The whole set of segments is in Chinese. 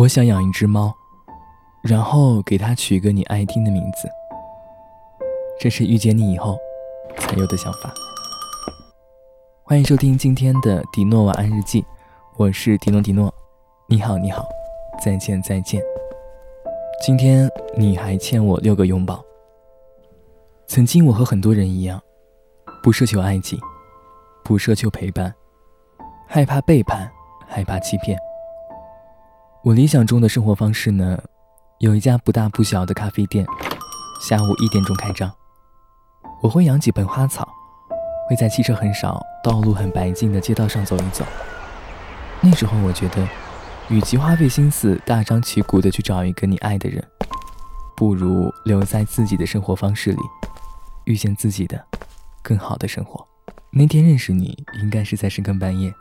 我想养一只猫，然后给它取一个你爱听的名字。这是遇见你以后才有的想法。欢迎收听今天的迪诺晚安日记，我是迪诺迪诺。你好，你好，再见，再见。今天你还欠我六个拥抱。曾经我和很多人一样，不奢求爱情，不奢求陪伴，害怕背叛，害怕欺骗。我理想中的生活方式呢，有一家不大不小的咖啡店，下午一点钟开张。我会养几盆花草，会在汽车很少、道路很白净的街道上走一走。那时候我觉得，与其花费心思大张旗鼓的去找一个你爱的人，不如留在自己的生活方式里，遇见自己的更好的生活。那天认识你，应该是在深更半夜，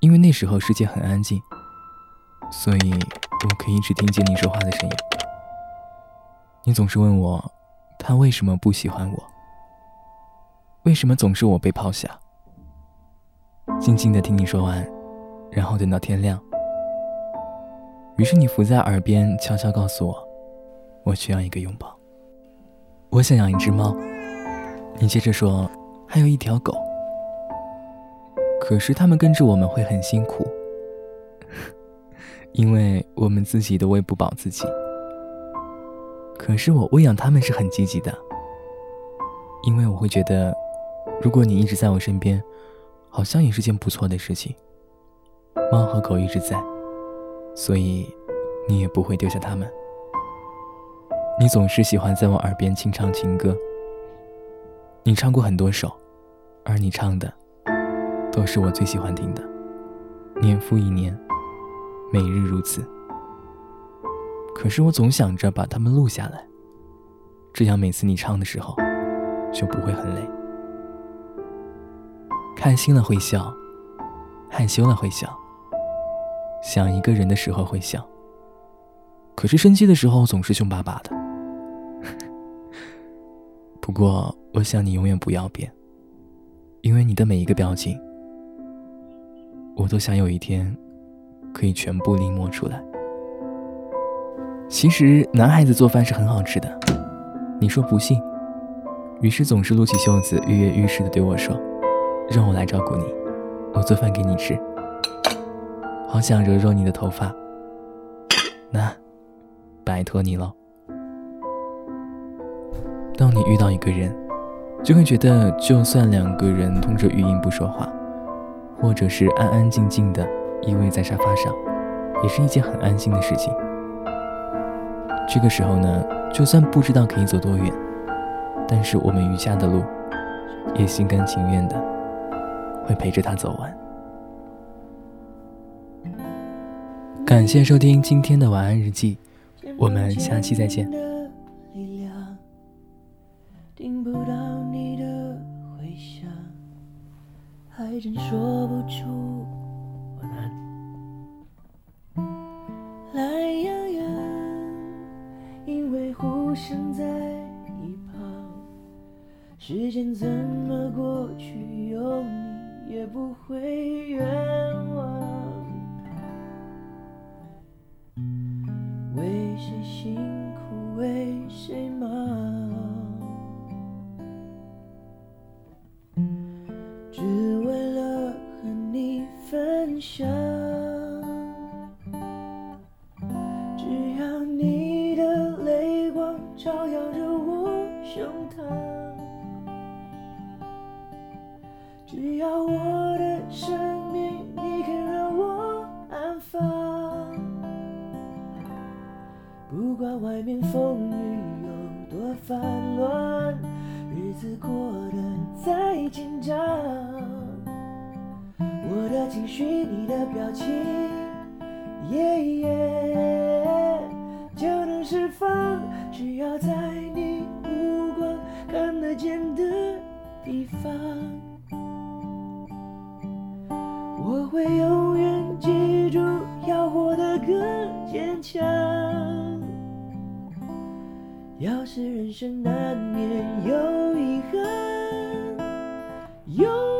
因为那时候世界很安静。所以，我可以一直听见你说话的声音。你总是问我，他为什么不喜欢我？为什么总是我被抛下？静静的听你说完，然后等到天亮。于是你伏在耳边悄悄告诉我，我需要一个拥抱。我想养一只猫。你接着说，还有一条狗。可是它们跟着我们会很辛苦。因为我们自己都喂不饱自己，可是我喂养它们是很积极的，因为我会觉得，如果你一直在我身边，好像也是件不错的事情。猫和狗一直在，所以你也不会丢下它们。你总是喜欢在我耳边轻唱情歌，你唱过很多首，而你唱的都是我最喜欢听的，年复一年。每日如此，可是我总想着把它们录下来，这样每次你唱的时候就不会很累。开心了会笑，害羞了会笑，想一个人的时候会笑，可是生气的时候总是凶巴巴的。不过，我想你永远不要变，因为你的每一个表情，我都想有一天。可以全部临摹出来。其实男孩子做饭是很好吃的，你说不信，于是总是撸起袖子跃跃欲试的对我说：“让我来照顾你，我做饭给你吃。”好想揉揉你的头发，那拜托你了。当你遇到一个人，就会觉得，就算两个人通着语音不说话，或者是安安静静的。依偎在沙发上，也是一件很安心的事情。这个时候呢，就算不知道可以走多远，但是我们余下的路，也心甘情愿的会陪着他走完。感谢收听今天的晚安日记，我们下期再见。还真说不出。嗯时间怎么过去，有你也不会冤枉。为谁辛苦为谁忙，只为了和你分享。只要我的生命你肯让我安放，不管外面风雨有多烦乱，日子过得再紧张，我的情绪你的表情，就能释放。只要在你目光看得见的地方。我会永远记住，要活得更坚强。要是人生难免有遗憾，有。